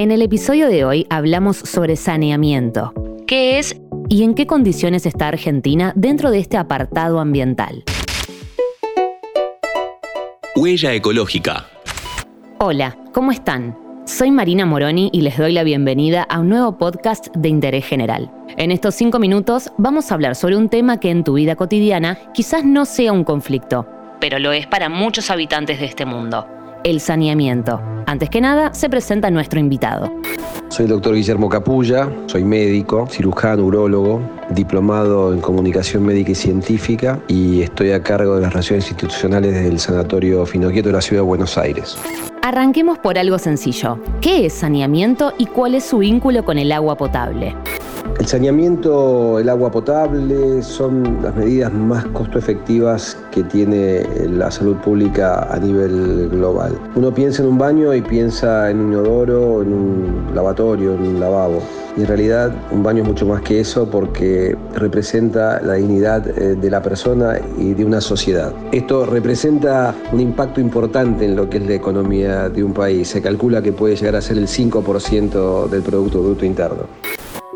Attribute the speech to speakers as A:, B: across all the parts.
A: En el episodio de hoy hablamos sobre saneamiento. ¿Qué es y en qué condiciones está Argentina dentro de este apartado ambiental?
B: Huella ecológica.
A: Hola, ¿cómo están? Soy Marina Moroni y les doy la bienvenida a un nuevo podcast de interés general. En estos cinco minutos vamos a hablar sobre un tema que en tu vida cotidiana quizás no sea un conflicto, pero lo es para muchos habitantes de este mundo el saneamiento. Antes que nada, se presenta nuestro invitado.
C: Soy el doctor Guillermo Capulla, soy médico, cirujano, urólogo, diplomado en comunicación médica y científica y estoy a cargo de las relaciones institucionales del Sanatorio Finoquieto de la Ciudad de Buenos Aires.
A: Arranquemos por algo sencillo. ¿Qué es saneamiento y cuál es su vínculo con el agua potable?
C: El saneamiento, el agua potable son las medidas más costo efectivas que tiene la salud pública a nivel global. Uno piensa en un baño y piensa en un inodoro, en un lavatorio, en un lavabo. Y en realidad un baño es mucho más que eso porque representa la dignidad eh, de la persona y de una sociedad. Esto representa un impacto importante en lo que es la economía de un país. Se calcula que puede llegar a ser el 5% del Producto Bruto Interno.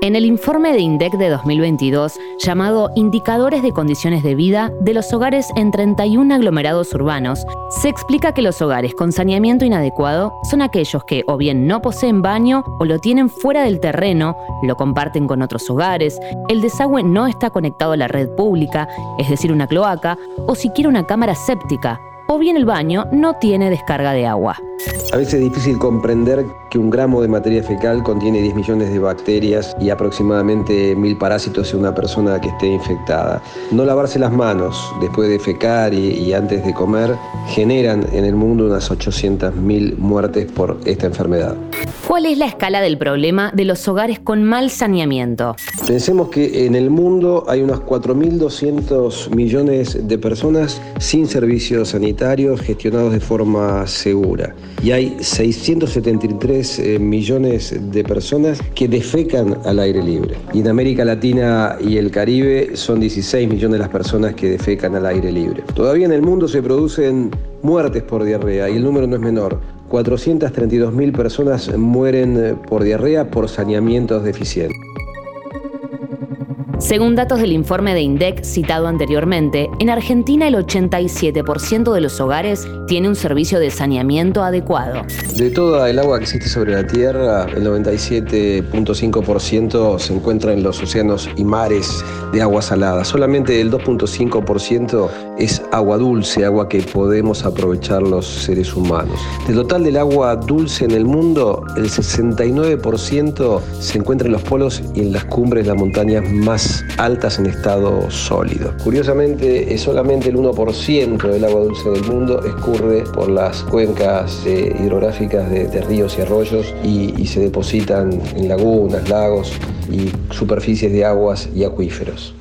A: En el informe de INDEC de 2022, llamado Indicadores de Condiciones de Vida de los Hogares en 31 aglomerados urbanos, se explica que los hogares con saneamiento inadecuado son aquellos que o bien no poseen baño o lo tienen fuera del terreno, lo comparten con otros hogares, el desagüe no está conectado a la red pública, es decir, una cloaca, o siquiera una cámara séptica, o bien el baño no tiene descarga de agua.
C: A veces es difícil comprender que un gramo de materia fecal contiene 10 millones de bacterias y aproximadamente mil parásitos en una persona que esté infectada. No lavarse las manos después de fecar y, antes de comer generan en el mundo unas 800.000 muertes por esta enfermedad.
A: ¿Cuál es la escala del problema de los hogares con mal saneamiento?
C: Pensemos que en el mundo hay unos 4.200 millones de personas sin servicios sanitarios gestionados de forma segura y hay 673 eh, millones de personas que defecan al aire libre. Y en América Latina y el Caribe son 16 millones de las personas que defecan al aire libre. Todavía en el mundo se producen muertes por diarrea y el número no es menor. 432 mil personas mueren eh, por diarrea por saneamientos deficientes.
A: Según datos del informe de INDEC citado anteriormente, en Argentina el 87% de los hogares tiene un servicio de saneamiento adecuado.
C: De toda el agua que existe sobre la Tierra, el 97.5% se encuentra en los océanos y mares de agua salada. Solamente el 2.5% es agua dulce, agua que podemos aprovechar los seres humanos. Del total del agua dulce en el mundo, el 69% se encuentra en los polos y en las cumbres de las montañas más altas en estado sólido. Curiosamente, solamente el 1% del agua dulce del mundo escurre por las cuencas eh, hidrográficas de, ríos y arroyos y se depositan en lagunas, lagos y superficies de aguas y acuíferos.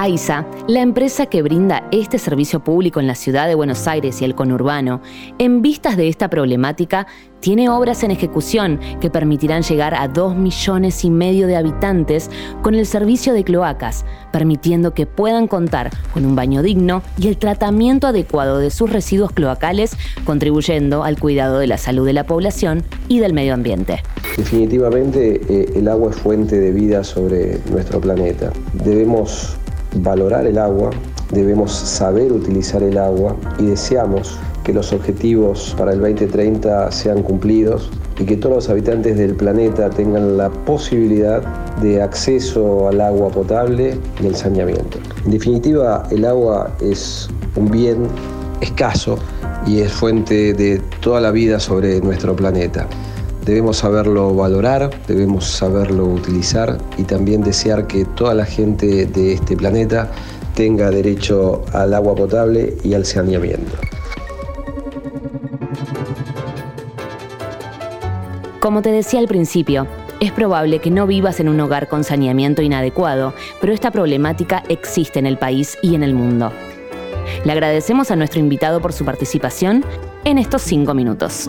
A: AISA, la empresa que brinda este servicio público en la ciudad de Buenos Aires y el conurbano, en vistas de esta problemática, tiene obras en ejecución que permitirán llegar a 2 millones y medio de habitantes con el servicio de cloacas, permitiendo que puedan contar con un baño digno y el tratamiento adecuado de sus residuos cloacales, contribuyendo al cuidado de la salud de la población y del medio ambiente.
C: Definitivamente eh, el agua es fuente de vida sobre nuestro planeta. Debemos valorar el agua, debemos saber utilizar el agua y deseamos que los objetivos para el 2030 sean cumplidos y que todos los habitantes del planeta tengan la posibilidad de acceso al agua potable y el saneamiento. En definitiva, el agua es un bien escaso y es fuente de toda la vida sobre nuestro planeta. Debemos saberlo valorar, debemos saberlo utilizar y también desear que toda la gente de este planeta tenga derecho al agua potable y al saneamiento.
A: Como te decía al principio, es probable que no vivas en un hogar con saneamiento inadecuado, pero esta problemática existe en el país y en el mundo. Le agradecemos a nuestro invitado por su participación en estos cinco minutos.